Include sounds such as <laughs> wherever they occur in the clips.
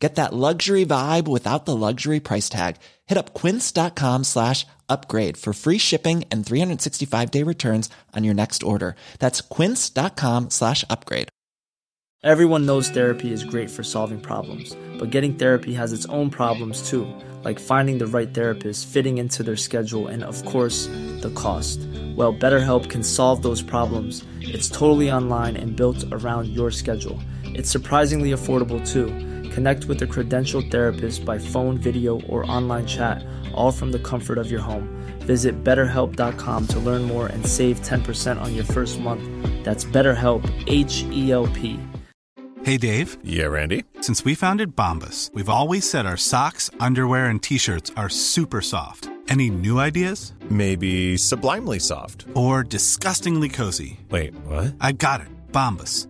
Get that luxury vibe without the luxury price tag. Hit up quince.com slash upgrade for free shipping and 365 day returns on your next order. That's quince.com slash upgrade. Everyone knows therapy is great for solving problems, but getting therapy has its own problems too, like finding the right therapist, fitting into their schedule, and of course, the cost. Well, BetterHelp can solve those problems. It's totally online and built around your schedule. It's surprisingly affordable too. Connect with a credentialed therapist by phone, video, or online chat, all from the comfort of your home. Visit betterhelp.com to learn more and save 10% on your first month. That's BetterHelp, H E L P. Hey, Dave. Yeah, Randy. Since we founded Bombus, we've always said our socks, underwear, and t shirts are super soft. Any new ideas? Maybe sublimely soft. Or disgustingly cozy? Wait, what? I got it. Bombus.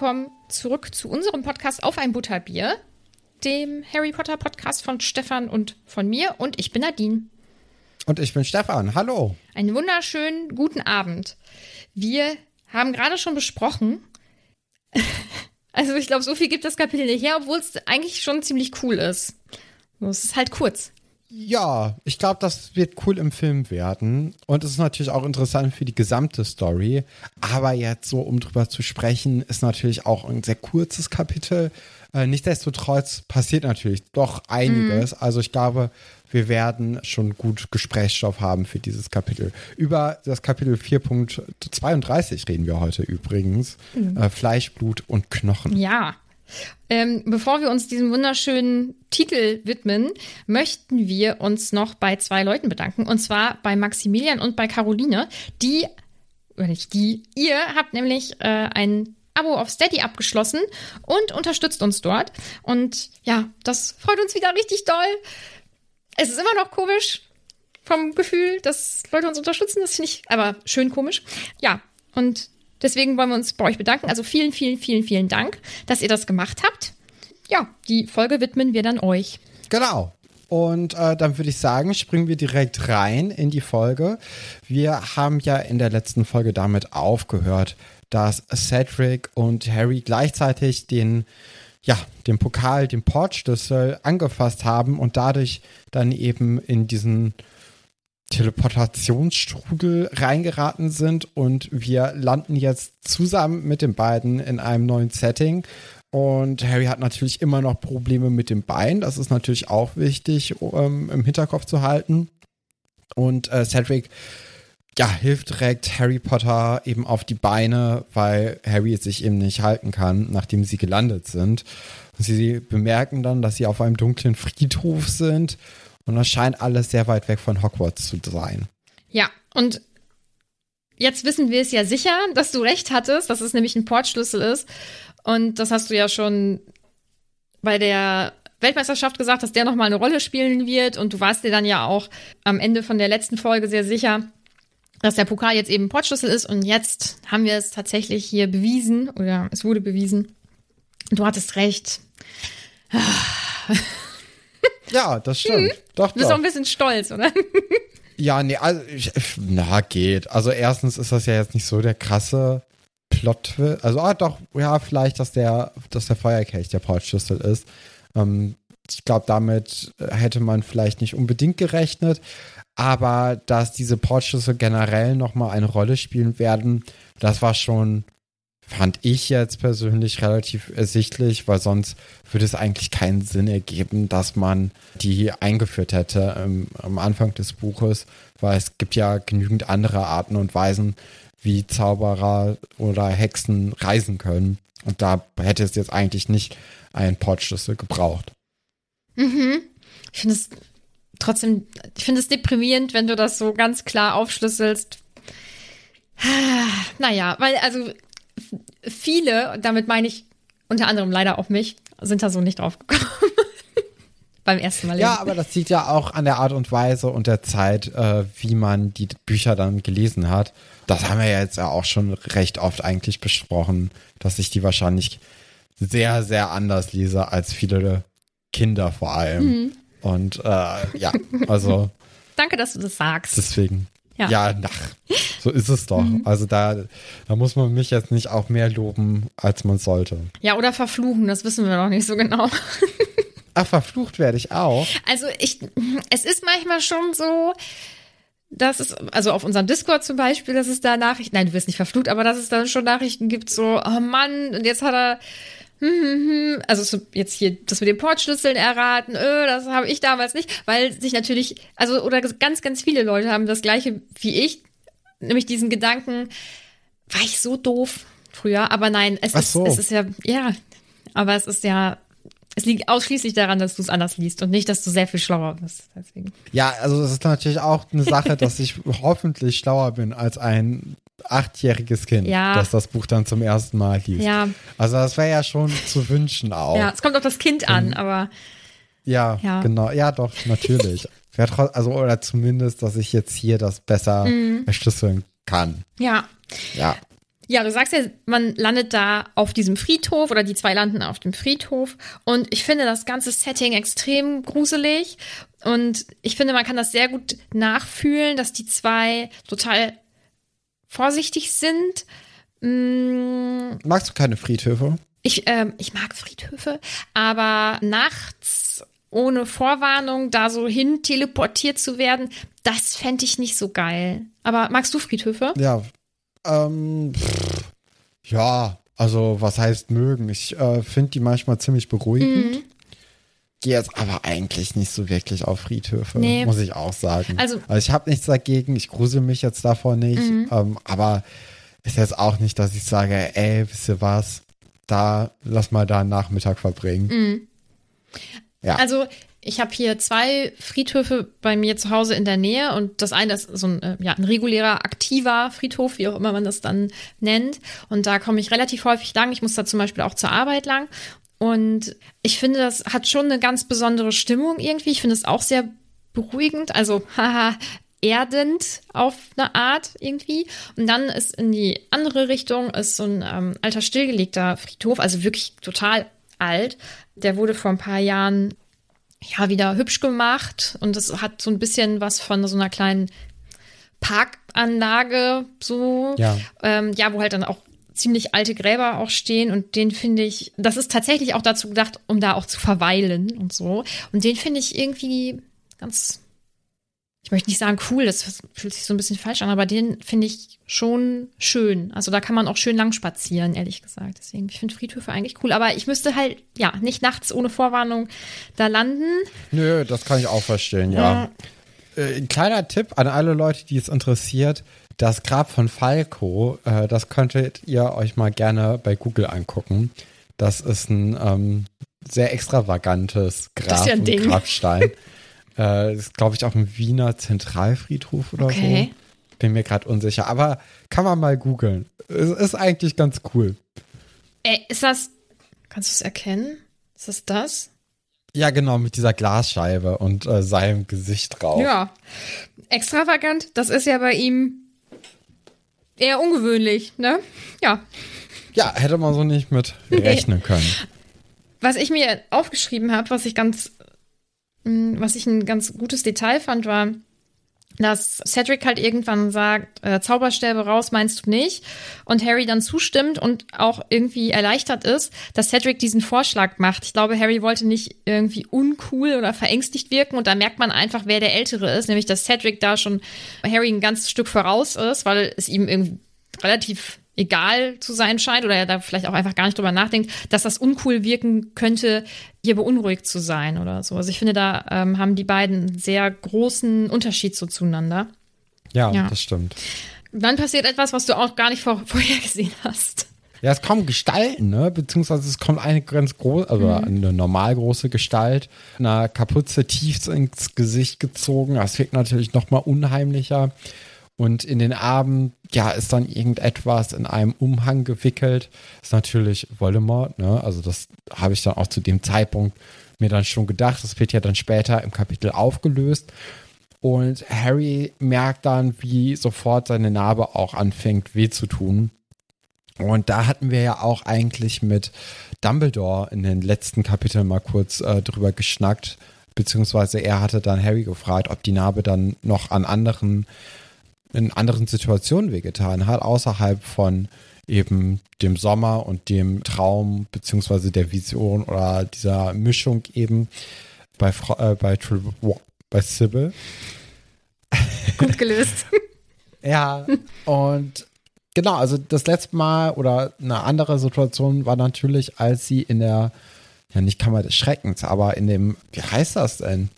Willkommen zurück zu unserem Podcast auf ein Butterbier, dem Harry Potter Podcast von Stefan und von mir und ich bin Nadine. Und ich bin Stefan. Hallo. Einen wunderschönen guten Abend. Wir haben gerade schon besprochen, <laughs> also ich glaube, so viel gibt das Kapitel nicht her, obwohl es eigentlich schon ziemlich cool ist. Es ist halt kurz. Ja, ich glaube, das wird cool im Film werden. Und es ist natürlich auch interessant für die gesamte Story. Aber jetzt so, um drüber zu sprechen, ist natürlich auch ein sehr kurzes Kapitel. Äh, nichtsdestotrotz passiert natürlich doch einiges. Also ich glaube, wir werden schon gut Gesprächsstoff haben für dieses Kapitel. Über das Kapitel 4.32 reden wir heute übrigens. Äh, Fleisch, Blut und Knochen. Ja. Ähm, bevor wir uns diesem wunderschönen Titel widmen, möchten wir uns noch bei zwei Leuten bedanken. Und zwar bei Maximilian und bei Caroline, die, oder nicht die, ihr habt nämlich äh, ein Abo auf Steady abgeschlossen und unterstützt uns dort. Und ja, das freut uns wieder richtig doll. Es ist immer noch komisch vom Gefühl, dass Leute uns unterstützen. Das finde ich aber schön komisch. Ja, und deswegen wollen wir uns bei euch bedanken. Also vielen, vielen, vielen, vielen Dank, dass ihr das gemacht habt. Ja, die Folge widmen wir dann euch. Genau. Und äh, dann würde ich sagen, springen wir direkt rein in die Folge. Wir haben ja in der letzten Folge damit aufgehört, dass Cedric und Harry gleichzeitig den, ja, den Pokal, den Portschlüssel angefasst haben und dadurch dann eben in diesen Teleportationsstrudel reingeraten sind und wir landen jetzt zusammen mit den beiden in einem neuen Setting. Und Harry hat natürlich immer noch Probleme mit dem Bein. Das ist natürlich auch wichtig ähm, im Hinterkopf zu halten. Und äh, Cedric ja, hilft direkt Harry Potter eben auf die Beine, weil Harry sich eben nicht halten kann, nachdem sie gelandet sind. Und sie bemerken dann, dass sie auf einem dunklen Friedhof sind und das scheint alles sehr weit weg von Hogwarts zu sein. Ja, und jetzt wissen wir es ja sicher, dass du recht hattest, dass es nämlich ein Portschlüssel ist. Und das hast du ja schon bei der Weltmeisterschaft gesagt, dass der nochmal eine Rolle spielen wird. Und du warst dir dann ja auch am Ende von der letzten Folge sehr sicher, dass der Pokal jetzt eben Portschlüssel ist. Und jetzt haben wir es tatsächlich hier bewiesen, oder es wurde bewiesen. Du hattest recht. Ja, das stimmt. Doch, Du bist auch ein bisschen stolz, oder? Ja, nee, also, ich, na, geht. Also, erstens ist das ja jetzt nicht so der krasse Plot. Also, ah, doch, ja, vielleicht, dass der, dass der Feuerkelch der Portschlüssel ist. Ähm, ich glaube, damit hätte man vielleicht nicht unbedingt gerechnet. Aber dass diese Portschlüssel generell nochmal eine Rolle spielen werden, das war schon, fand ich jetzt persönlich relativ ersichtlich, weil sonst würde es eigentlich keinen Sinn ergeben, dass man die eingeführt hätte ähm, am Anfang des Buches, weil es gibt ja genügend andere Arten und Weisen, wie Zauberer oder Hexen reisen können. Und da hätte es jetzt eigentlich nicht einen Portschlüssel gebraucht. Mhm. Ich finde es trotzdem, ich finde es deprimierend, wenn du das so ganz klar aufschlüsselst. Naja, weil also viele, und damit meine ich unter anderem leider auch mich, sind da so nicht drauf gekommen. <laughs> Beim ersten Mal. Ja, lesen. aber das liegt ja auch an der Art und Weise und der Zeit, äh, wie man die Bücher dann gelesen hat. Das haben wir ja jetzt ja auch schon recht oft eigentlich besprochen, dass ich die wahrscheinlich sehr, sehr anders lese als viele Kinder vor allem. Mhm. Und äh, ja, also <laughs> Danke, dass du das sagst. deswegen. Ja. Ja, nach, so ist es doch. Also da, da muss man mich jetzt nicht auch mehr loben, als man sollte. ja, oder verfluchen, das wissen wir noch nicht so genau. <laughs> Ach, verflucht werde ich auch. Also ich, es ist manchmal schon so, dass es, also auf unserem Discord zum Beispiel, dass es da Nachrichten, nein, du wirst nicht verflucht, aber dass es dann schon Nachrichten gibt, so, oh Mann, und jetzt hat er, hm, hm, hm, also so jetzt hier das mit den Portschlüsseln erraten, öh, das habe ich damals nicht, weil sich natürlich, also oder ganz, ganz viele Leute haben das gleiche wie ich, nämlich diesen Gedanken, war ich so doof früher, aber nein, es ist, so. es ist ja, ja, aber es ist ja, es liegt ausschließlich daran, dass du es anders liest und nicht, dass du sehr viel schlauer bist. Deswegen. Ja, also das ist natürlich auch eine Sache, dass ich hoffentlich schlauer bin als ein achtjähriges Kind, Ja. das das Buch dann zum ersten Mal liest. Ja. Also das wäre ja schon zu wünschen <laughs> auch. Ja, es kommt auf das Kind an, aber Ja, Ja. genau. Ja, doch, natürlich. <laughs> Also, oder zumindest, dass ich jetzt hier das besser Mhm. erschlüsseln kann. ja. Ja. Ja, du sagst ja, man landet da auf diesem Friedhof oder die zwei landen auf dem Friedhof. Und ich finde das ganze Setting extrem gruselig. Und ich finde, man kann das sehr gut nachfühlen, dass die zwei total vorsichtig sind. Mm, Magst du keine Friedhöfe? Ich, ähm, ich mag Friedhöfe, aber nachts ohne Vorwarnung da so hin teleportiert zu werden, das fände ich nicht so geil. Aber magst du Friedhöfe? Ja. Ähm, pff, ja, also was heißt mögen? Ich äh, finde die manchmal ziemlich beruhigend. Mhm. Gehe jetzt aber eigentlich nicht so wirklich auf Friedhöfe, Nee. muss ich auch sagen. Also- Mhm. ich habe nichts dagegen, ich grusel mich jetzt davor nicht, ähm, aber ist jetzt auch nicht, dass ich sage, ey, wisst ihr was, da lass mal da einen Nachmittag verbringen. Ja. Also ich habe hier zwei Friedhöfe bei mir zu Hause in der Nähe und das eine ist so ein, äh, ja, ein regulärer, aktiver Friedhof, wie auch immer man das dann nennt. Und da komme ich relativ häufig lang. Ich muss da zum Beispiel auch zur Arbeit lang. Und ich finde, das hat schon eine ganz besondere Stimmung irgendwie. Ich finde es auch sehr beruhigend, also <laughs> haha, erdend auf eine Art irgendwie. Und dann ist in die andere Richtung ist so ein ähm, alter stillgelegter Friedhof, also wirklich total alt. Der wurde vor ein paar Jahren ja wieder hübsch gemacht und es hat so ein bisschen was von so einer kleinen Parkanlage so Ja. ähm, ja wo halt dann auch ziemlich alte Gräber auch stehen und den finde ich das ist tatsächlich auch dazu gedacht um da auch zu verweilen und so und den finde ich irgendwie ganz ich möchte nicht sagen cool, das fühlt sich so ein bisschen falsch an, aber den finde ich schon schön. Also da kann man auch schön lang spazieren, ehrlich gesagt. Deswegen, ich finde Friedhöfe eigentlich cool. Aber ich müsste halt, ja, nicht nachts ohne Vorwarnung da landen. Nö, das kann ich auch verstehen, ja. Äh, ein kleiner Tipp an alle Leute, die es interessiert. Das Grab von Falco, äh, das könntet ihr euch mal gerne bei Google angucken. Das ist ein ähm, sehr extravagantes Grab Das ist ja ein und Ding. Grabstein. <laughs> äh, das ist, glaube ich, auch im Wiener Zentralfriedhof oder Okay. so. Bin mir gerade unsicher. Aber kann man mal googeln. Es ist eigentlich ganz cool. Ey, ist das, kannst du es erkennen? Ist das das? Ja, genau, mit dieser Glasscheibe und äh, seinem Gesicht drauf. Ja. Extravagant, das ist ja bei ihm eher ungewöhnlich, ne? Ja. Ja, hätte man so nicht mit rechnen können. Was ich mir aufgeschrieben habe, was ich ganz, mh, was ich ein ganz gutes Detail fand, war, dass Cedric halt irgendwann sagt, äh, Zauberstäbe raus, meinst du nicht? Und Harry dann zustimmt und auch irgendwie erleichtert ist, dass Cedric diesen Vorschlag macht. Ich glaube, Harry wollte nicht irgendwie uncool oder verängstigt wirken und da merkt man einfach, wer der Ältere ist, nämlich dass Cedric da schon Harry ein ganzes Stück voraus ist, weil es ihm irgendwie relativ egal zu sein scheint oder er da vielleicht auch einfach gar nicht drüber nachdenkt, dass das uncool wirken könnte, hier beunruhigt zu sein oder so. Also ich finde, da ähm, haben die beiden einen sehr großen Unterschied so zueinander. Ja, Ja. das stimmt. dann passiert etwas, was du auch gar nicht vor, <laughs> vorher gesehen hast. Ja, es kommen Gestalten, ne? Beziehungsweise es kommt eine ganz große, also eine normal große Gestalt, eine Kapuze tief ins Gesicht gezogen. Das wirkt natürlich nochmal unheimlicher. Und in den Armen, ja, ist dann irgendetwas in einem Umhang gewickelt. Ist natürlich Voldemort, ne? Also das habe ich dann auch zu dem Zeitpunkt mir dann schon gedacht. Das wird ja dann später im Kapitel aufgelöst. Und Harry merkt dann, wie sofort seine Narbe auch anfängt weh zu tun. Und da hatten wir ja auch eigentlich mit Dumbledore in den letzten Kapiteln mal kurz äh, drüber geschnackt, beziehungsweise er hatte dann Harry gefragt, ob die Narbe dann noch an anderen, in anderen Situationen wehgetan hat, außerhalb von eben dem Sommer und dem Traum, beziehungsweise der Vision oder dieser Mischung eben bei, äh, bei, Tri bei Sybil. Gut gelöst. <laughs> ja, und genau, also das letzte Mal oder eine andere Situation war natürlich, als sie in der, ja nicht Kammer des Schreckens, aber in dem, wie heißt das denn?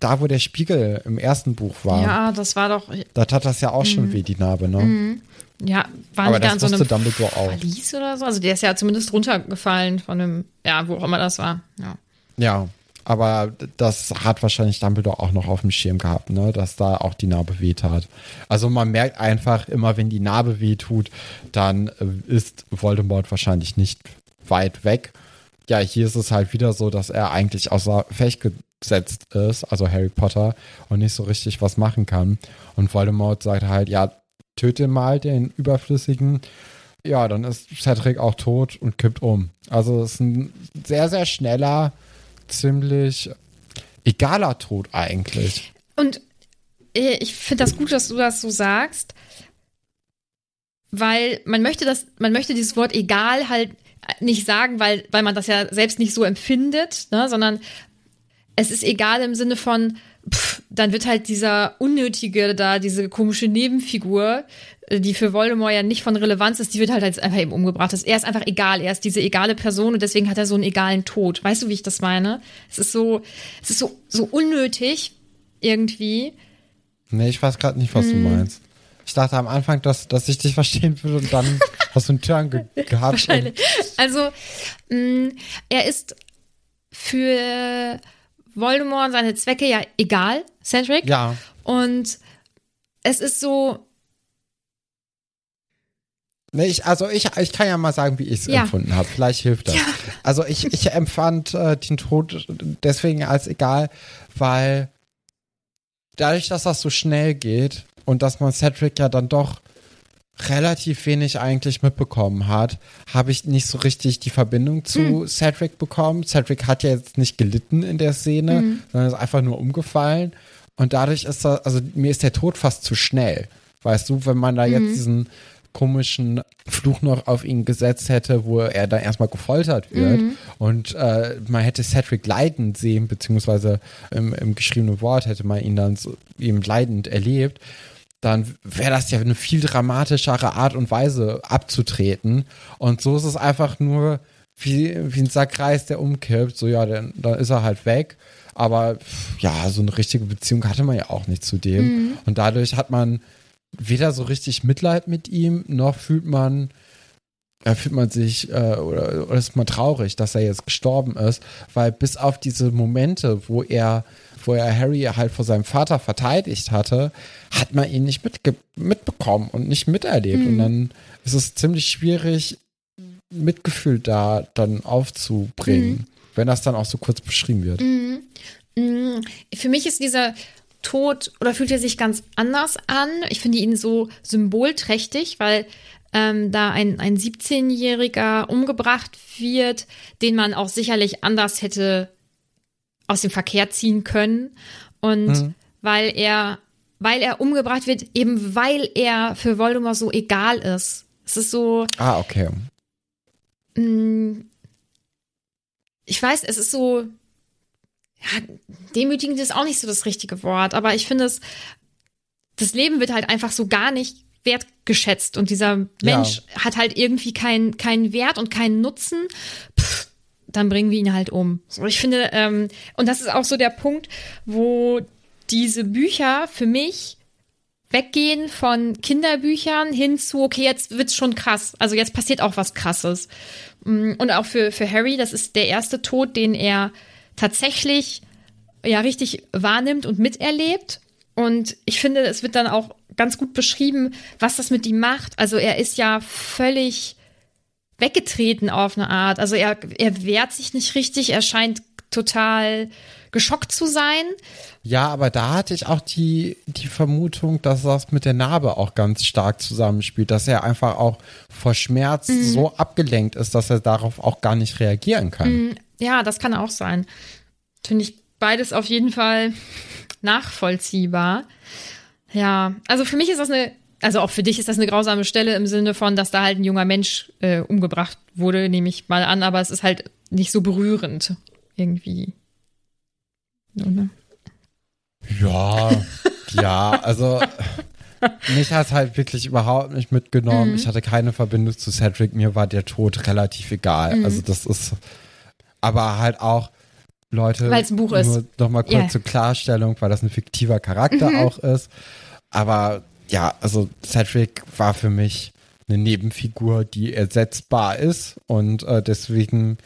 Da, wo der Spiegel im ersten Buch war. Ja, das war doch. Da tat das ja auch schon Mhm. weh, die Narbe, ne? Ja, waren Aber die da in so einem Dumbledore auch. Verlies oder so? Also der ist ja zumindest runtergefallen von einem, ja, wo auch immer das war. Ja. Ja, aber das hat wahrscheinlich Dumbledore auch noch auf dem Schirm gehabt, ne? dass da auch die Narbe wehtat. Also man merkt einfach, immer wenn die Narbe wehtut, dann äh, ist Voldemort wahrscheinlich nicht weit weg. Ja, hier ist es halt wieder so, dass er eigentlich außer Fecht gesetzt ist, also Harry Potter, und nicht so richtig was machen kann. Und Voldemort sagt halt, ja, töte mal den Überflüssigen. Ja, dann ist Cedric auch tot und kippt um. Also es ist ein sehr, sehr schneller, ziemlich egaler Tod eigentlich. Und äh, ich finde das gut, dass du das so sagst, weil man möchte das, man möchte dieses Wort egal halt nicht sagen, weil, weil man das ja selbst nicht so empfindet, ne, sondern es ist egal im Sinne von, pff, dann wird halt dieser unnötige da, diese komische Nebenfigur, äh, die für Voldemort ja nicht von Relevanz ist, die wird halt jetzt einfach eben umgebracht. Er ist einfach egal, er ist diese egale Person und deswegen hat er so einen egalen Tod. Weißt du, wie ich das meine? Es ist so, es ist so, so unnötig irgendwie. Nee, ich weiß gerade nicht, was Hm. du meinst. Ich dachte am Anfang, dass, dass ich dich verstehen würde und dann <laughs> hast du einen Turn ge gehabt. Wahrscheinlich. Also, mh, er ist für Voldemort und seine Zwecke ja egal, Cedric. Ja, Und es ist so, nee, ich, also ich, ich kann ja mal sagen, wie ich es Ja. empfunden habe. Vielleicht hilft das. Also ich, ich empfand äh, den Tod deswegen als egal, weil dadurch, dass das so schnell geht und dass man Cedric ja dann doch relativ wenig eigentlich mitbekommen hat, habe ich nicht so richtig die Verbindung zu Cedric bekommen. Cedric hat ja jetzt nicht gelitten in der Szene, sondern ist einfach nur umgefallen. Und dadurch ist das, also mir ist der Tod fast zu schnell. Weißt du, wenn man da jetzt diesen komischen Fluch noch auf ihn gesetzt hätte, wo er dann erstmal gefoltert wird und äh, man hätte Cedric leidend sehen, beziehungsweise im, im geschriebenen Wort hätte man ihn dann so eben leidend erlebt, dann wäre das ja eine viel dramatischere Art und Weise abzutreten. Und so ist es einfach nur wie, wie ein Sackreis, der umkippt. So, ja, dann, dann ist er halt weg. Aber ja, so eine richtige Beziehung hatte man ja auch nicht zu dem. Und dadurch hat man weder so richtig Mitleid mit ihm, noch fühlt man, äh, fühlt man sich äh, oder, oder ist man traurig, dass er jetzt gestorben ist, weil bis auf diese Momente, wo er, wo er Harry halt vor seinem Vater verteidigt hatte, hat man ihn nicht mitge mitbekommen und nicht miterlebt. Und dann ist es ziemlich schwierig, Mitgefühl da dann aufzubringen, wenn das dann auch so kurz beschrieben wird. mh, für mich ist dieser Tod oder fühlt er sich ganz anders an. Ich finde ihn so symbolträchtig, weil ähm, da ein, ein 17-Jähriger umgebracht wird, den man auch sicherlich anders hätte aus dem Verkehr ziehen können. Und weil er, weil er umgebracht wird, eben weil er für Voldemort so egal ist. Es ist so, Ah, okay. mh, ich weiß, es ist so, ja, demütigend ist auch nicht so das richtige Wort, aber ich finde es, das Leben wird halt einfach so gar nicht wertgeschätzt und dieser Mensch hat halt irgendwie keinen keinen Wert und keinen Nutzen. Pff, dann bringen wir ihn halt um. So, ich finde, ähm, und das ist auch so der Punkt, wo diese Bücher für mich Weggehen von Kinderbüchern hin zu, okay, jetzt wird's schon krass. Also jetzt passiert auch was Krasses. Mm, und auch für, für Harry, das ist der erste Tod, den er tatsächlich ja richtig wahrnimmt und miterlebt. Und ich finde, es wird dann auch ganz gut beschrieben, was das mit ihm macht. Also er ist ja völlig weggetreten auf eine Art. Also er, er wehrt sich nicht richtig, er scheint total geschockt zu sein. Ja, aber da hatte ich auch die, die Vermutung, dass das mit der Narbe auch ganz stark zusammenspielt, dass er einfach auch vor Schmerz mhm. so abgelenkt ist, dass er darauf auch gar nicht reagieren kann. Mhm. Ja, das kann auch sein. Finde ich beides auf jeden Fall nachvollziehbar. Ja, also für mich ist das eine, also auch für dich ist das eine grausame Stelle im Sinne von, dass da halt ein junger Mensch äh, umgebracht wurde, nehme ich mal an, aber es ist halt nicht so berührend irgendwie. Oder? Ja, ja, also <laughs> mich hat es halt wirklich überhaupt nicht mitgenommen. Mhm. Ich hatte keine Verbindung zu Cedric. Mir war der Tod relativ egal. Mhm. Also das ist, aber halt auch Leute. Ein Buch nur ist. Nochmal kurz yeah. zur Klarstellung, weil das ein fiktiver Charakter mhm. auch ist. Aber ja, also Cedric war für mich eine Nebenfigur, die ersetzbar ist und äh, deswegen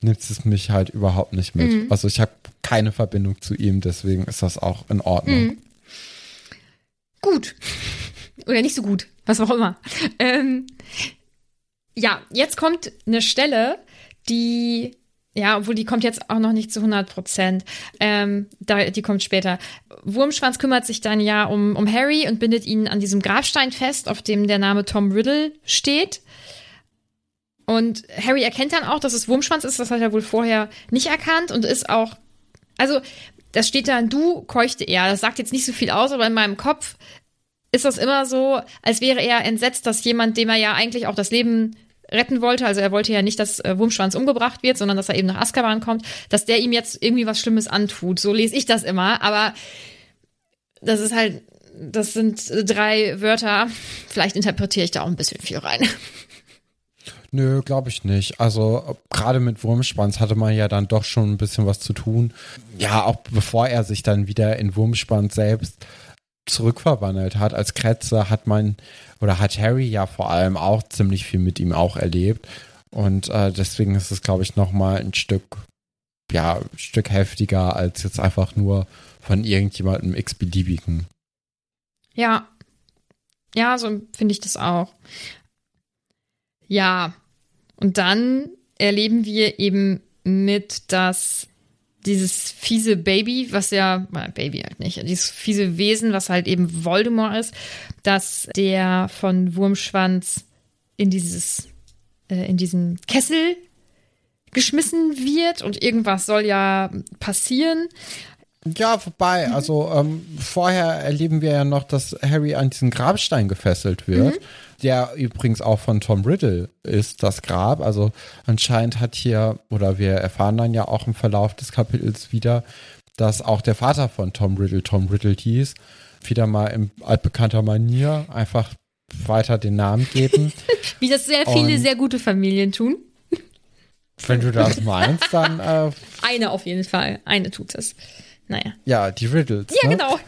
nimmt es mich halt überhaupt nicht mit. Mhm. Also ich habe keine Verbindung zu ihm, deswegen ist das auch in Ordnung. Mhm. Gut. Oder nicht so gut, was auch immer. Ähm, ja, jetzt kommt eine Stelle, die, ja, obwohl die kommt jetzt auch noch nicht zu 100 Prozent. Ähm, da, die kommt später. Wurmschwanz kümmert sich dann ja um, um Harry und bindet ihn an diesem Grabstein fest, auf dem der Name Tom Riddle steht. Und Harry erkennt dann auch, dass es Wurmschwanz ist. Das hat er wohl vorher nicht erkannt und ist auch. Also, das steht da, du keuchte er. Das sagt jetzt nicht so viel aus, aber in meinem Kopf ist das immer so, als wäre er entsetzt, dass jemand, dem er ja eigentlich auch das Leben retten wollte, also er wollte ja nicht, dass äh, Wurmschwanz umgebracht wird, sondern dass er eben nach Azkaban kommt, dass der ihm jetzt irgendwie was Schlimmes antut. So lese ich das immer, aber das ist halt, das sind drei Wörter. Vielleicht interpretiere ich da auch ein bisschen viel rein. Nö, glaube ich nicht. Also gerade mit Wurmschwanz hatte man ja dann doch schon ein bisschen was zu tun. Ja, auch bevor er sich dann wieder in Wurmschwanz selbst zurückverwandelt hat als Kretze, hat man oder hat Harry ja vor allem auch ziemlich viel mit ihm auch erlebt. Und äh, deswegen ist es, glaube ich, nochmal ein Stück, ja, ein Stück heftiger als jetzt einfach nur von irgendjemandem x-beliebigen. Ja. Ja, so finde ich das auch. Ja, und dann erleben wir eben mit, dass dieses fiese Baby, was ja, Baby halt nicht, dieses fiese Wesen, was halt eben Voldemort ist, dass der von Wurmschwanz in dieses, äh, in diesen Kessel geschmissen wird und irgendwas soll ja passieren. Ja, vorbei. Also ähm, vorher erleben wir ja noch, dass Harry an diesen Grabstein gefesselt wird. Mhm der übrigens auch von Tom Riddle ist, das Grab. Also anscheinend hat hier, oder wir erfahren dann ja auch im Verlauf des Kapitels wieder, dass auch der Vater von Tom Riddle Tom Riddle hieß. Wieder mal in altbekannter Manier einfach weiter den Namen geben. <laughs> Wie das sehr viele Und sehr gute Familien tun. Wenn du das meinst, dann. Äh, <laughs> eine auf jeden Fall. Eine tut es. Naja. Ja, die Riddles. Ja, ne? genau.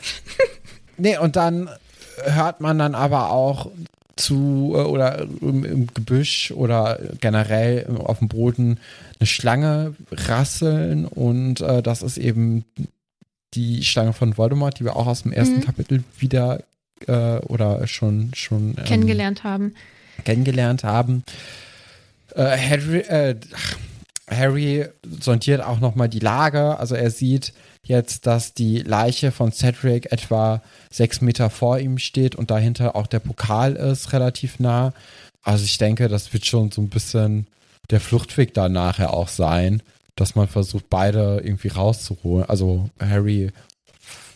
nee, und dann hört man dann aber auch zu äh, oder im, im, Gebüsch oder generell auf dem Boden eine Schlange rasseln und äh, das ist eben die Schlange von Voldemort, die wir auch aus dem ersten mhm. Kapitel wieder äh, oder schon schon ähm, kennengelernt haben. Kennengelernt haben. Äh, Harry, äh, Harry sondiert auch noch mal die Lage, also er sieht jetzt, dass die Leiche von Cedric etwa sechs Meter vor ihm steht und dahinter auch der Pokal ist, relativ nah. Also ich denke, das wird schon so ein bisschen der Fluchtweg da nachher auch sein, dass man versucht, beide irgendwie rauszuholen. Also Harry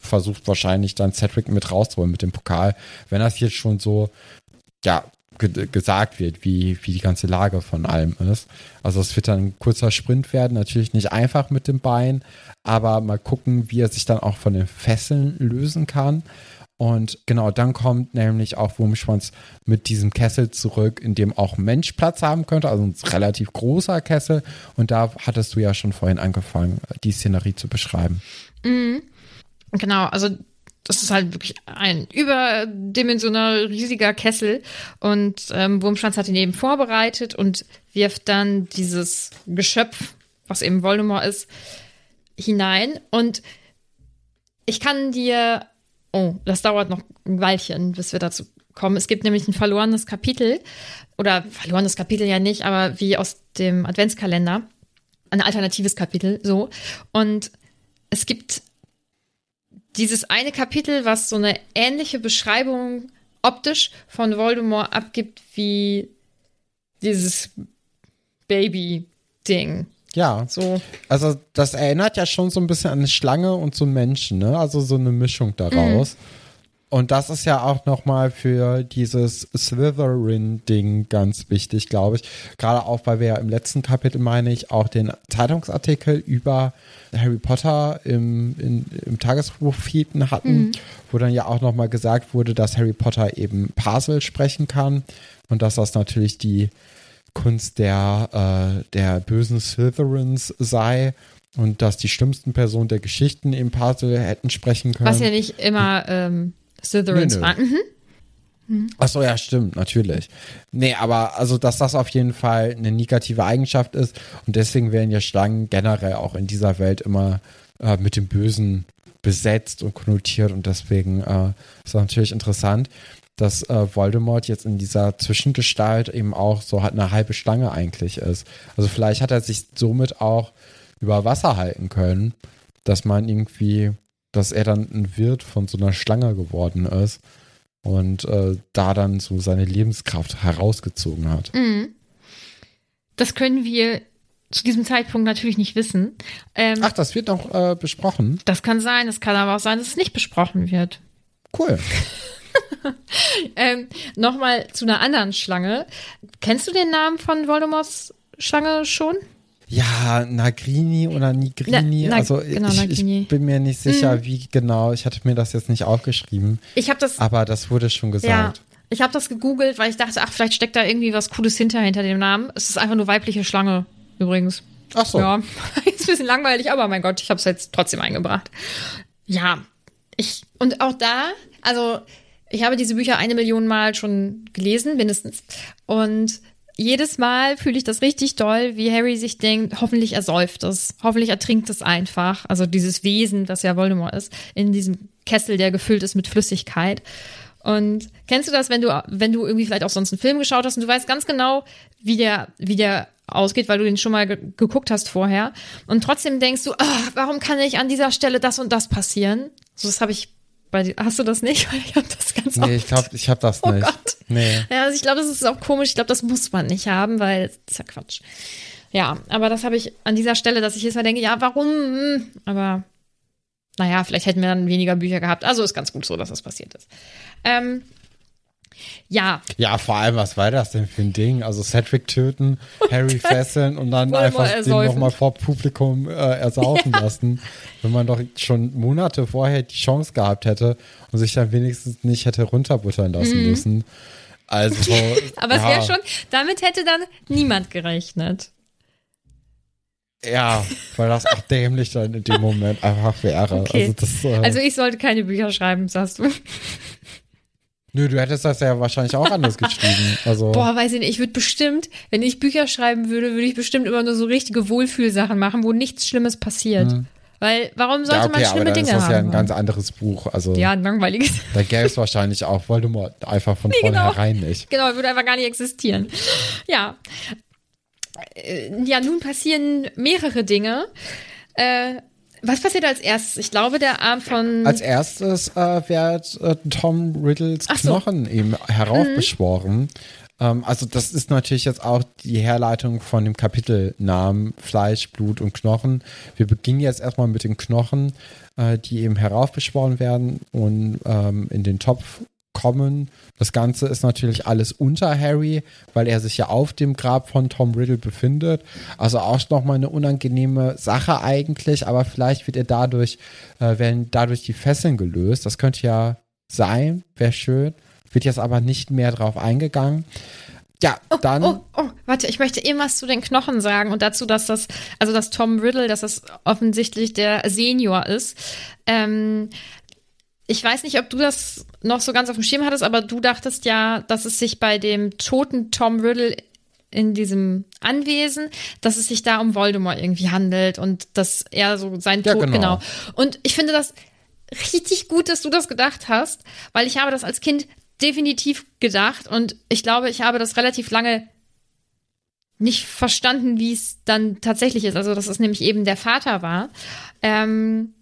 versucht wahrscheinlich dann Cedric mit rauszuholen mit dem Pokal. Wenn das jetzt schon so, ja, gesagt wird, wie, wie die ganze Lage von allem ist. Also es wird dann ein kurzer Sprint werden, natürlich nicht einfach mit dem Bein, aber mal gucken, wie er sich dann auch von den Fesseln lösen kann. Und genau, dann kommt nämlich auch Wurmschwanz mit diesem Kessel zurück, in dem auch Mensch Platz haben könnte, also ein relativ großer Kessel. Und da hattest du ja schon vorhin angefangen, die Szenerie zu beschreiben. Mhm. Genau, also das ist halt wirklich ein überdimensional riesiger Kessel. Und ähm, Wurmschwanz hat ihn eben vorbereitet und wirft dann dieses Geschöpf, was eben Voldemort ist, hinein. Und ich kann dir, oh, das dauert noch ein Weilchen, bis wir dazu kommen. Es gibt nämlich ein verlorenes Kapitel oder verlorenes Kapitel ja nicht, aber wie aus dem Adventskalender ein alternatives Kapitel so. Und es gibt dieses eine Kapitel, was so eine ähnliche Beschreibung optisch von Voldemort abgibt wie dieses Baby-Ding. Ja. So. Also, das erinnert ja schon so ein bisschen an eine Schlange und so einen Menschen, ne? Also so eine Mischung daraus. Mhm. Und das ist ja auch nochmal für dieses Slytherin-Ding ganz wichtig, glaube ich. Gerade auch, weil wir ja im letzten Kapitel, meine ich, auch den Zeitungsartikel über Harry Potter im, in, im Tagespropheten hatten, wo dann ja auch nochmal gesagt wurde, dass Harry Potter eben Parsel sprechen kann und dass das natürlich die Kunst der, äh, der bösen Slytherins sei und dass die schlimmsten Personen der Geschichten im Parsel hätten sprechen können. Was ja nicht immer ähm, Slytherins Nö, nö. waren. Mhm. Ach so, ja, stimmt, natürlich. Nee, aber also, dass das auf jeden Fall eine negative Eigenschaft ist und deswegen werden ja Schlangen generell auch in dieser Welt immer äh, mit dem Bösen besetzt und konnotiert und deswegen äh, ist das natürlich interessant, dass äh, Voldemort jetzt in dieser Zwischengestalt eben auch so halt eine halbe Schlange eigentlich ist. Also vielleicht hat er sich somit auch über Wasser halten können, dass man irgendwie, dass er dann ein Wirt von so einer Schlange geworden ist und äh, da dann so seine Lebenskraft herausgezogen hat. Mhm. Das können wir zu diesem Zeitpunkt natürlich nicht wissen. Ähm, Ach, das wird noch äh, besprochen. Das kann sein, es kann aber auch sein, dass es nicht besprochen wird. Cool. <laughs> Ähm, Nochmal zu einer anderen Schlange. Kennst du den Namen von Voldemorts Schlange schon? Ja, Nagrini oder Nigrini. Na- na- also genau, ich, ich bin mir nicht sicher, wie genau. Ich hatte mir das jetzt nicht aufgeschrieben, Ich habe das, aber das wurde schon ja, gesagt. ich habe das gegoogelt, weil ich dachte, ach, vielleicht steckt da irgendwie was Cooles hinter, hinter dem Namen. Es ist einfach nur weibliche Schlange, übrigens. Ach so. Ja, <laughs> ist ein bisschen langweilig, aber mein Gott, ich habe es jetzt trotzdem eingebracht. Ja, ich, und auch da, also, ich habe diese Bücher eine Million Mal schon gelesen, mindestens. Und jedes Mal fühle ich das richtig doll, wie Harry sich denkt, hoffentlich ersäuft es, hoffentlich ertrinkt es einfach. Also dieses Wesen, das ja Voldemort ist, in diesem Kessel, der gefüllt ist mit Flüssigkeit. Und kennst du das, wenn du, wenn du irgendwie vielleicht auch sonst einen Film geschaut hast und du weißt ganz genau, wie der, wie der ausgeht, weil du den schon mal ge geguckt hast vorher. Und trotzdem denkst du, ah, warum kann nicht an dieser Stelle das und das passieren? So, das habe ich bei dir. Hast du das nicht? <laughs> Weil ich habe das ganz Nee, oft. ich glaube, ich habe das Oh nicht. Gott. Nee. Ja, also ich glaube, das ist auch komisch. Ich glaube, das muss man nicht haben, weil das ist ja Quatsch. Ja, aber das habe ich an dieser Stelle, dass ich jetzt mal denke, ja, warum? Aber naja, vielleicht hätten wir dann weniger Bücher gehabt. Also ist ganz gut so, dass das passiert ist. Ähm, ja, Ja, vor allem, was war das denn für ein Ding? Also Cedric töten, Harry fesseln und dann einfach den nochmal vor Publikum äh, ersaufen <laughs> lassen. Wenn man doch schon Monate vorher die Chance gehabt hätte und sich dann wenigstens nicht hätte runterbuttern lassen müssen. Also, Mhm. <laughs> aber es ja, wäre schon, damit hätte dann niemand gerechnet. Ja, weil das auch dämlich dann in dem Moment einfach wäre. Okay. Also, das, äh, Also ich sollte keine Bücher schreiben, sagst du. Nö, du hättest das ja wahrscheinlich auch anders <laughs> geschrieben. Also, Boah, weiß ich nicht, ich würde bestimmt, wenn ich Bücher schreiben würde, würde ich bestimmt immer nur so richtige Wohlfühlsachen machen, wo nichts Schlimmes passiert. Weil, warum sollte Mhm. ja, okay, man aber schlimme dann Dinge ist das haben? ja ein ganz anderes Buch. Also, ja, ein langweiliges. <laughs> da gäbe es wahrscheinlich auch Voldemort einfach von genau. vornherein nicht. Genau, würde einfach gar nicht existieren. Ja. Äh, Ja, nun passieren mehrere Dinge. Äh, was passiert als erstes? Ich glaube, der Arm von. Als erstes äh, wird äh, Tom Riddles so. Knochen eben heraufbeschworen. Ähm, also das ist natürlich jetzt auch die Herleitung von dem Kapitelnamen Fleisch, Blut und Knochen. Wir beginnen jetzt erstmal mit den Knochen, äh, die eben heraufbeschworen werden und ähm, in den Topf kommen. Das Ganze ist natürlich alles unter Harry, weil er sich ja auf dem Grab von Tom Riddle befindet. Also auch nochmal eine unangenehme Sache eigentlich, aber vielleicht wird er dadurch, äh, werden dadurch die Fesseln gelöst. Das könnte ja sein, wäre schön. Wird jetzt aber nicht mehr drauf eingegangen. Ja, dann. Oh, oh, warte, ich möchte eben was zu den Knochen sagen und dazu, dass das, also dass Tom Riddle, dass das offensichtlich der Senior ist. Ähm, ich weiß nicht, ob du das noch so ganz auf dem Schirm hattest, aber du dachtest ja, dass es sich bei dem toten Tom Riddle in diesem Anwesen, dass es sich da um Voldemort irgendwie handelt und dass er so sein Ja, Tod, genau. genau. Und ich finde das richtig gut, dass du das gedacht hast, weil ich habe das als Kind definitiv gedacht und ich glaube, ich habe das relativ lange nicht verstanden, wie es dann tatsächlich ist. Also, dass es nämlich eben der Vater war. Ähm,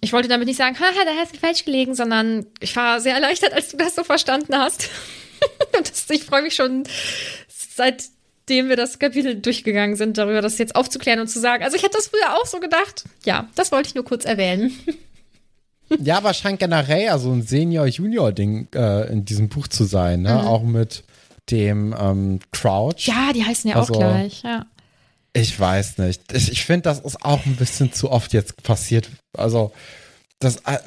ich wollte damit nicht sagen, haha, da hast du falsch gelegen, sondern ich war sehr erleichtert, als du das so verstanden hast. <laughs> und das, ich freue mich schon, seitdem wir das Kapitel durchgegangen sind, darüber das jetzt aufzuklären und zu sagen. Also ich hätte das früher auch so gedacht. Ja, das wollte ich nur kurz erwähnen. <laughs> Ja, aber scheint generell ja so ein Senior-Junior-Ding äh, in diesem Buch zu sein, ne? Auch mit dem ähm, Crouch. Ja, die heißen ja Also- auch gleich, ja. Ich weiß nicht. Ich, ich finde, das ist auch ein bisschen zu oft jetzt passiert. Also, das, äh,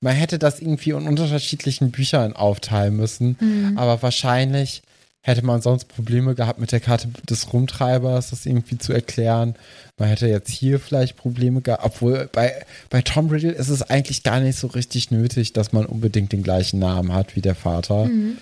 man hätte das irgendwie in unterschiedlichen Büchern aufteilen müssen. Mhm. Aber wahrscheinlich hätte man sonst Probleme gehabt mit der Karte des Rumtreibers, das irgendwie zu erklären. Man hätte jetzt hier vielleicht Probleme gehabt. Obwohl bei, bei Tom Riddle ist es eigentlich gar nicht so richtig nötig, dass man unbedingt den gleichen Namen hat wie der Vater. Mhm.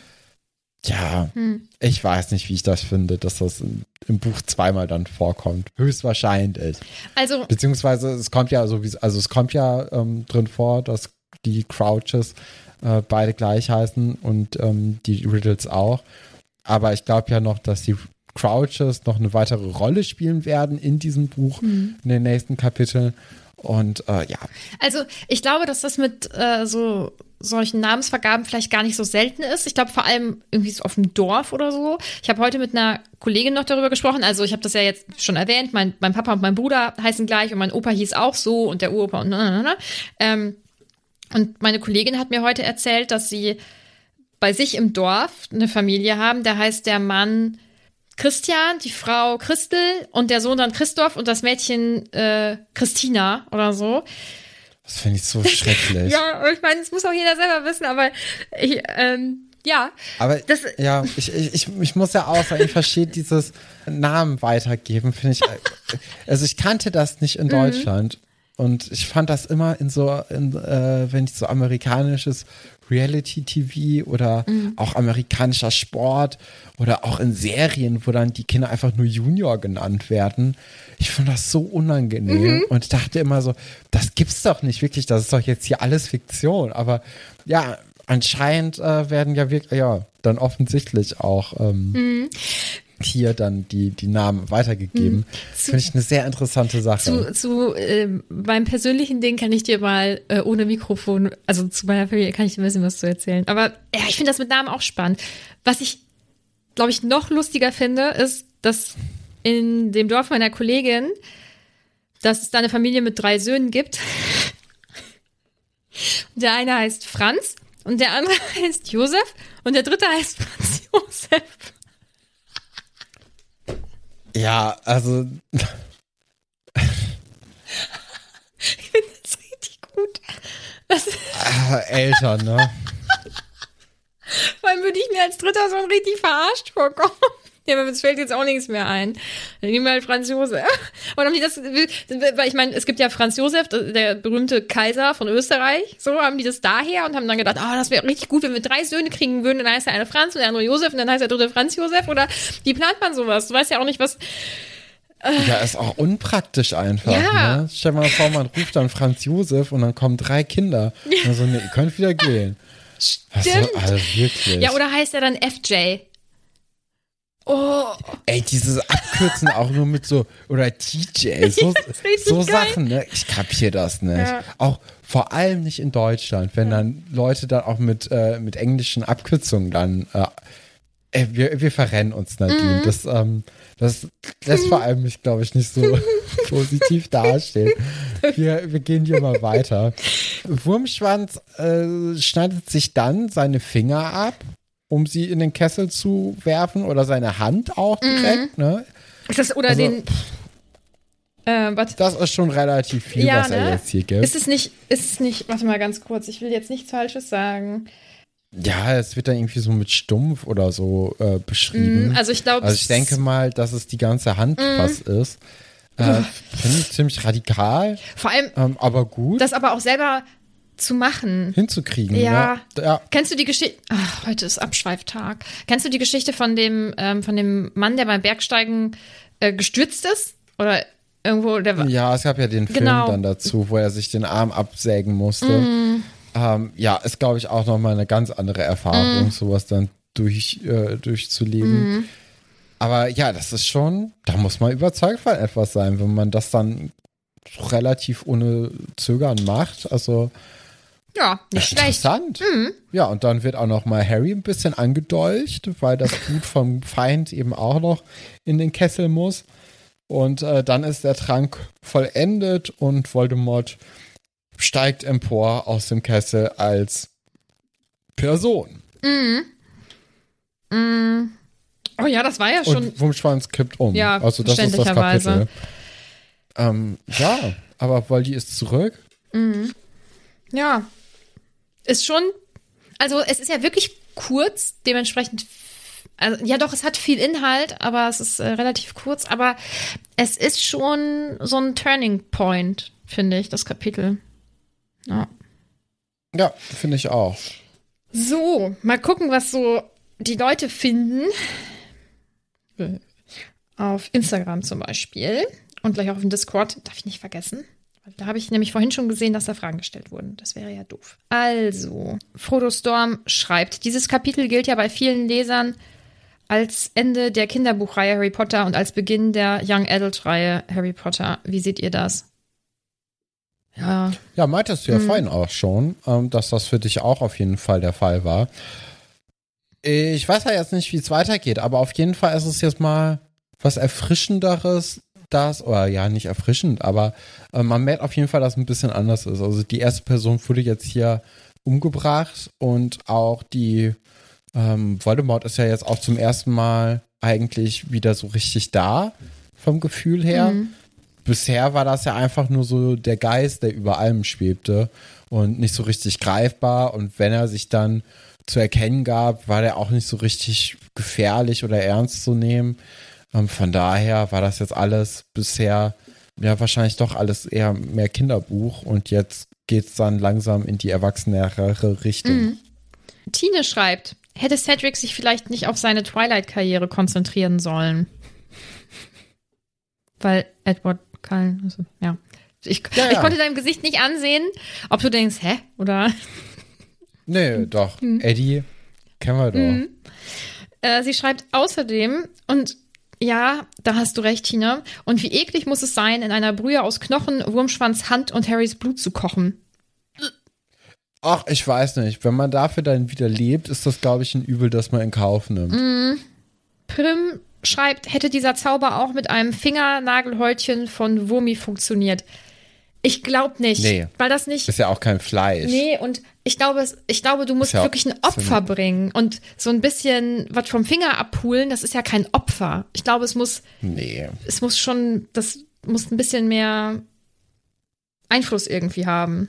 Ja, ich weiß nicht, wie ich das finde, dass das in, im Buch zweimal dann vorkommt. Höchstwahrscheinlich. Also, Beziehungsweise es kommt ja so wie also es kommt ja ähm, drin vor, dass die Crouches äh, beide gleich heißen und ähm, die Riddles auch. Aber ich glaube ja noch, dass die Crouches noch eine weitere Rolle spielen werden in diesem Buch, in den nächsten Kapiteln. Und äh, ja, Also ich glaube, dass das mit äh, so solchen Namensvergaben vielleicht gar nicht so selten ist. Ich glaube vor allem irgendwie so auf dem Dorf oder so. Ich habe heute mit einer Kollegin noch darüber gesprochen. Also ich habe das ja jetzt schon erwähnt. Mein, mein Papa und mein Bruder heißen gleich und mein Opa hieß auch so und der Uropa und na, na, na. Ähm, und meine Kollegin hat mir heute erzählt, dass sie bei sich im Dorf eine Familie haben. Da heißt der Mann Christian, die Frau Christel und der Sohn dann Christoph und das Mädchen äh, Christina oder so. das finde ich so <laughs> schrecklich. Ja, ich meine, das muss auch jeder selber wissen, aber ich, ähm, ja. Aber Das- ja, ich, ich, ich, muss ja auch sagen, ich verstehe dieses Namen weitergeben, finde ich. äh, Also ich kannte das nicht Mhm. in Deutschland. Und ich fand das immer in so, in, äh, wenn ich so amerikanisches Reality-TV oder Mhm. auch amerikanischer Sport oder auch in Serien, wo dann die Kinder einfach nur Junior genannt werden. Ich fand das so unangenehm Mhm. und dachte immer so, das gibt's doch nicht wirklich, das ist doch jetzt hier alles Fiktion. Aber ja, anscheinend äh, werden ja wirklich, ja, dann offensichtlich auch ähm, Mhm. Hier dann die, die Namen weitergegeben. Finde ich eine sehr interessante Sache. Zu, zu äh, meinem persönlichen Ding kann ich dir mal äh, ohne Mikrofon, also zu meiner Familie kann ich dir ein bisschen was zu erzählen. Aber ja, ich finde das mit Namen auch spannend. Was ich, glaube ich, noch lustiger finde, ist, dass in dem Dorf meiner Kollegin, dass es da eine Familie mit drei Söhnen gibt. <laughs> Der eine heißt Franz und der andere <laughs> heißt Josef und der dritte heißt Franz Josef. Ja, also Ich finde das richtig gut. Das, äh, Eltern, ne? <laughs> allem würde ich mir als Dritter so richtig verarscht vorkommen. <laughs> Ja, aber es fällt jetzt auch nichts mehr ein. Dann nehmen wir halt Franz Josef. <laughs> Und haben die das, weil ich meine, es gibt ja Franz Josef, der berühmte Kaiser von Österreich, so haben die das daher und haben dann gedacht, ah, das wäre richtig gut, wenn wir drei Söhne kriegen würden, dann heißt der eine Franz und der andere Josef und dann heißt der dritte Franz Josef oder wie plant man sowas? Du weißt ja auch nicht, was, Ja, ist auch unpraktisch einfach. Ja. Ne? Stell dir mal vor, man ruft dann Franz Josef und dann kommen drei Kinder. Also, nee, ihr könnt wieder gehen. <laughs> Also, Stimmt. also wirklich. ja, oder heißt er dann FJ? Oh, Ey, dieses Abkürzen auch nur mit so, oder TJ, <laughs> so, so. Sachen, ne? Ich kapier das nicht. Ja. Auch vor allem nicht in Deutschland, wenn dann Leute dann auch mit, äh, mit englischen Abkürzungen dann, äh, wir, wir verrennen uns, Nadine. Mhm. Das, ähm, das lässt vor allem mich, glaube ich, nicht so <laughs> positiv dastehen. Wir, wir gehen hier mal weiter. Wurmschwanz äh, schneidet sich dann seine Finger ab, um sie in den Kessel zu werfen oder seine Hand auch direkt. Ne? ist das, oder Also, den, äh, warte. Das ist schon relativ viel, Ja, was er ne? jetzt hier gibt. Ist es nicht, ist es nicht, warte mal ganz kurz, ich will jetzt nichts Falsches sagen. ja, es wird dann irgendwie so mit Stumpf oder so äh, beschrieben. Mm, also ich glaube, Also ich denke mal, dass es die ganze Hand was ist. Äh, Finde ich ziemlich radikal, vor allem ähm, aber gut. das aber auch selber zu machen. hinzukriegen. Ja. Ne? ja. Kennst du die Geschichte? Heute ist Abschweiftag. Kennst du die Geschichte von dem, ähm, von dem Mann, der beim Bergsteigen äh, gestürzt ist? Oder irgendwo, der war. Ja, es gab ja den Film Genau. dann dazu, wo er sich den Arm absägen musste. Ähm, ja, ist, glaube ich, auch nochmal eine ganz andere Erfahrung, sowas dann durch, äh, durchzuleben. Aber ja, das ist schon, da muss man überzeugt von etwas sein, wenn man das dann relativ ohne Zögern macht. Also Ja, nicht schlecht. interessant. Ja, und dann wird auch noch mal Harry ein bisschen angedolcht, weil das Blut vom Feind eben auch noch in den Kessel muss. Und äh, dann ist der Trank vollendet und Voldemort steigt empor aus dem Kessel als Person. Oh ja, das war ja schon. Und Wurmschwanz kippt um. Ja, also das ist das. Kapitel. Ähm, ja, aber Voldy ist zurück. Ja. Ist schon. Also, es ist ja wirklich kurz, dementsprechend. Also, ja, doch, es hat viel Inhalt, aber es ist äh, relativ kurz. Aber es ist schon so ein Turning Point, finde ich, das Kapitel. Ja. Ja, finde ich auch. So, mal gucken, was so die Leute finden. Auf Instagram zum Beispiel. Und gleich auch auf dem Discord. Darf ich nicht vergessen. Weil Da habe ich nämlich vorhin schon gesehen, dass da Fragen gestellt wurden. Das wäre ja doof. Also, Frodo Storm schreibt, dieses Kapitel gilt ja bei vielen Lesern als Ende der Kinderbuchreihe Harry Potter und als Beginn der Young Adult-Reihe Harry Potter. Wie seht ihr das? Ja, Ja, meintest du ja vorhin auch schon, ähm, dass das für dich auch auf jeden Fall der Fall war. Ich weiß ja jetzt nicht, wie es weitergeht, aber auf jeden Fall ist es jetzt mal was Erfrischenderes, das, oder ja, nicht erfrischend, aber äh, man merkt auf jeden Fall, dass es ein bisschen anders ist. Also die erste Person wurde jetzt hier umgebracht und auch die ähm, Voldemort ist ja jetzt auch zum ersten Mal eigentlich wieder so richtig da, vom Gefühl her bisher war das ja einfach nur so der Geist, der über allem schwebte und nicht so richtig greifbar. Und wenn er sich dann zu erkennen gab, war der auch nicht so richtig gefährlich oder ernst zu nehmen. Ähm, von daher war das jetzt alles bisher ja wahrscheinlich doch alles eher mehr Kinderbuch und jetzt geht es dann langsam in die erwachsenere Richtung. Tine schreibt, hätte Cedric sich vielleicht nicht auf seine Twilight-Karriere konzentrieren sollen. Weil Edward Cullen, also, ja. Ich, Ja, ich ja. konnte deinem Gesicht nicht ansehen, ob du denkst, hä? Oder Nee, doch. Eddie, kennen wir doch. äh, sie schreibt außerdem, und ja, da hast du recht, Tina, und wie eklig muss es sein, in einer Brühe aus Knochen, Wurmschwanz, Hand und Harrys Blut zu kochen. Ach, ich weiß nicht. Wenn man dafür dann wieder lebt, ist das, glaube ich, ein Übel, das man in Kauf nimmt. Prim schreibt, hätte dieser Zauber auch mit einem Fingernagelhäutchen von Wurmi funktioniert. Ich glaube nicht, Nee. weil das nicht Ist ja auch kein Fleisch. Nee, und ich glaube, ich glaube, du musst ja- wirklich ein Opfer bringen und so ein bisschen was vom Finger abholen, das ist ja kein Opfer. Ich glaube, es muss, Nee. es muss schon, das muss ein bisschen mehr Einfluss irgendwie haben.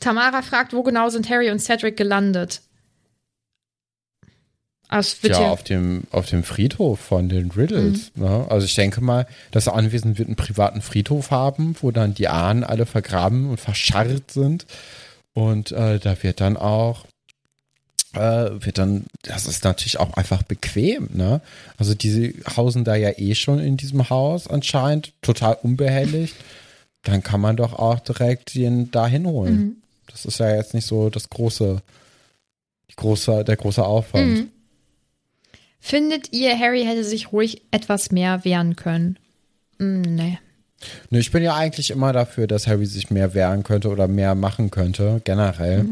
Tamara fragt, wo genau sind Harry und Cedric gelandet? Ah, Ja, auf dem, auf dem Friedhof von den Riddles. Ne? Also ich denke mal, das Anwesen wird einen privaten Friedhof haben, wo dann die Ahnen alle vergraben und verscharrt sind. Und äh, da wird dann auch, äh, wird dann, das ist natürlich auch einfach bequem, ne? Also diese hausen da ja eh schon in diesem Haus anscheinend, total unbehelligt. Dann kann man doch auch direkt den da hinholen. Das ist ja jetzt nicht so das große, die große, der große Aufwand. Mhm. Findet ihr, Harry hätte sich ruhig etwas mehr wehren können? Mm, nee. Ne, ich bin ja eigentlich immer dafür, dass Harry sich mehr wehren könnte oder mehr machen könnte, generell.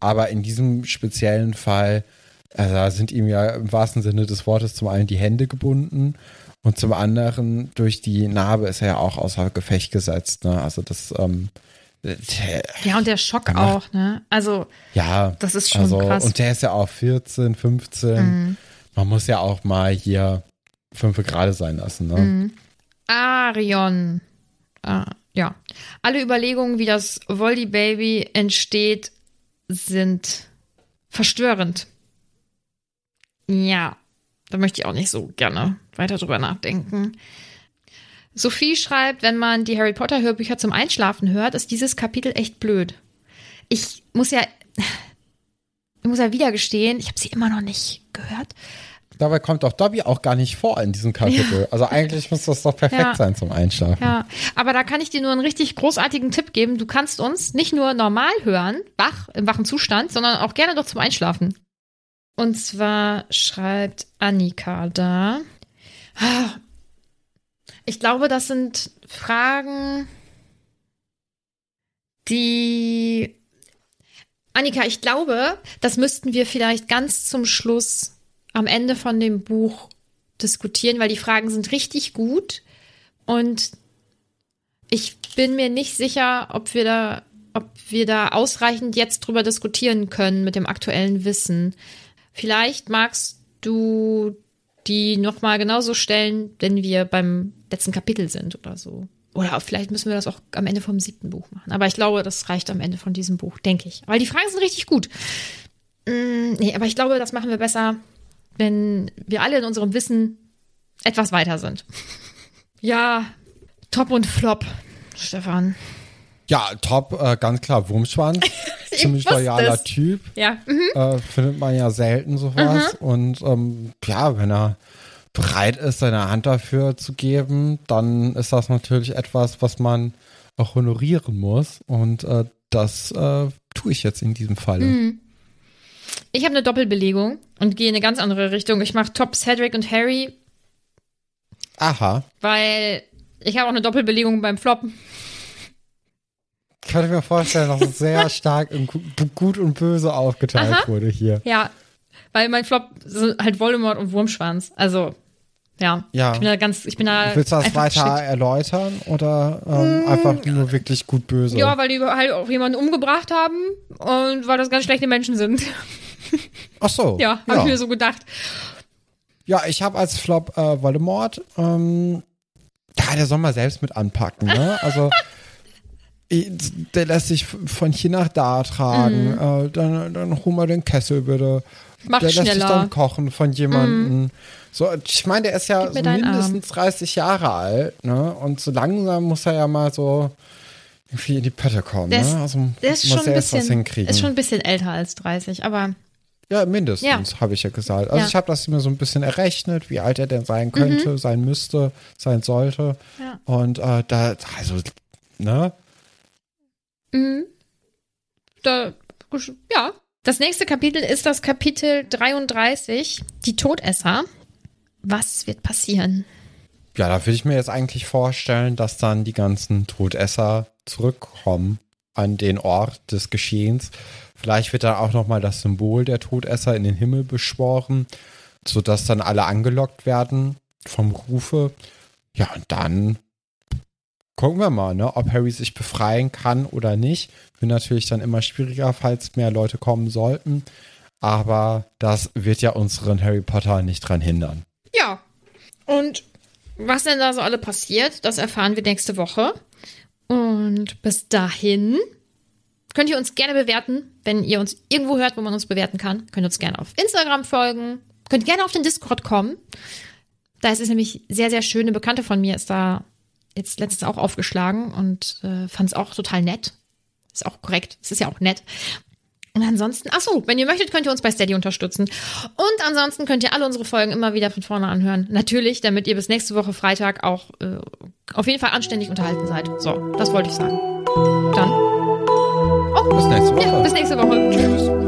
Aber in diesem speziellen Fall, also da sind ihm ja im wahrsten Sinne des Wortes zum einen die Hände gebunden und zum anderen durch die Narbe ist er ja auch außer Gefecht gesetzt. Ne? Also das, ähm, äh, Ja, und der Schock auch, ne? Also, ja. Das ist schon also, krass. Mhm. Und der ist ja auch 14, 15. Man muss ja auch mal hier fünf gerade sein lassen. Ne? Mhm. Arion. Ah, ja. Alle Überlegungen, wie das Voldy Baby entsteht, sind verstörend. Ja, da möchte ich auch nicht so gerne weiter drüber nachdenken. Sophie schreibt, wenn man die Harry Potter Hörbücher zum Einschlafen hört, ist dieses Kapitel echt blöd. ich muss ja, <laughs> ich muss ja wieder gestehen, ich habe sie immer noch nicht gehört. Dabei kommt doch Dobby auch gar nicht vor in diesem Kapitel. Also eigentlich muss das doch perfekt Ja. sein zum Einschlafen. Ja, aber da kann ich dir nur einen richtig großartigen Tipp geben. Du kannst uns nicht nur normal hören, wach, im wachen Zustand, sondern auch gerne doch zum Einschlafen. Und zwar schreibt Annika da. Ah, Ich glaube, das sind Fragen, die. Annika, ich glaube, das müssten wir vielleicht ganz zum Schluss am Ende von dem Buch diskutieren, weil die Fragen sind richtig gut. Und ich bin mir nicht sicher, ob wir da, ob wir da ausreichend jetzt drüber diskutieren können mit dem aktuellen Wissen. Vielleicht magst du die nochmal genauso stellen, wenn wir beim letzten Kapitel sind oder so. Oder vielleicht müssen wir das auch am Ende vom siebten Buch machen. Aber ich glaube, das reicht am Ende von diesem Buch, denke ich. Weil die Fragen sind richtig gut. Mm, nee, aber ich glaube, das machen wir besser, wenn wir alle in unserem Wissen etwas weiter sind. Ja, Top und Flop, Stefan. Ja, top, äh, ganz klar, Wurmschwanz. <laughs> Ziemlich loyaler es. Typ. Ja, mhm. Äh, findet man ja selten sowas. Und ähm, ja, wenn er bereit ist, seine Hand dafür zu geben, dann ist das natürlich etwas, was man auch honorieren muss. Und äh, das äh, tue ich jetzt in diesem Falle. Mhm. Ich habe eine Doppelbelegung und gehe in eine ganz andere Richtung. Ich mache Top Cedric und Harry, Aha. weil ich habe auch eine Doppelbelegung beim Flop. Ich könnte mir vorstellen, dass es sehr <laughs> stark in Gu- Gut und Böse aufgeteilt Aha. wurde hier. Ja, weil mein Flop sind halt Voldemort und Wurmschwanz. Also, ja. Ja. Ich bin da ganz, ich bin da. Willst du das weiter geschickt. erläutern oder ähm, einfach nur wirklich gut böse? Ja, weil die halt auch jemanden umgebracht haben und weil das ganz schlechte Menschen sind. <laughs> <laughs> Ach so. Ja, habe ich mir so gedacht. Ja, ich habe als Flop äh, Voldemort. Ähm, ja, der soll mal selbst mit anpacken, ne? <laughs> Also der lässt sich von hier nach da tragen. Äh, dann, dann hol mal den Kessel bitte. Mhm. Mach der lässt sich schneller. Mhm. dann kochen von jemandem. So, ich meine, der ist ja so deinen Arm. mindestens 30 Jahre alt, ne? Und so langsam muss er ja mal so irgendwie in die Pötte kommen, Der ist, ne? Also der ist muss schon ein bisschen, ist schon ein bisschen älter als 30, aber Ja, mindestens, habe ich ja gesagt. Also Ja. ich habe das mir so ein bisschen errechnet, wie alt er denn sein könnte, sein müsste, sein sollte. Mhm. Ja. Und äh, da, also, ne? Mhm. Da, ja. Das nächste Kapitel ist das Kapitel 33, die Todesser. Was wird passieren? Ja, da würde ich mir jetzt eigentlich vorstellen, dass dann die ganzen Todesser zurückkommen an den Ort des Geschehens. Vielleicht wird dann auch nochmal das Symbol der Todesser in den Himmel beschworen, sodass dann alle angelockt werden vom Rufe. Ja, und dann gucken wir mal, ne, ob Harry sich befreien kann oder nicht. Wird natürlich dann immer schwieriger, falls mehr Leute kommen sollten. Aber das wird ja unseren Harry Potter nicht dran hindern. Ja. Und was denn da so alle passiert, das erfahren wir nächste Woche. Und bis dahin könnt ihr uns gerne bewerten. Wenn ihr uns irgendwo hört, wo man uns bewerten kann, könnt ihr uns gerne auf Instagram folgen. Könnt gerne auf den Discord kommen. Da ist es nämlich sehr, sehr schön. Eine Bekannte von mir ist da jetzt letztens auch aufgeschlagen und äh, fand es auch total nett. Ist auch korrekt. Es ist ja auch nett. Und ansonsten, ach so, wenn ihr möchtet, könnt ihr uns bei Steady unterstützen. Und ansonsten könnt ihr alle unsere Folgen immer wieder von vorne anhören. Natürlich, damit ihr bis nächste Woche Freitag auch äh, auf jeden Fall anständig unterhalten seid. So, das wollte ich sagen. Bis nächste Woche. ja, bis nächste Woche. Tschüss.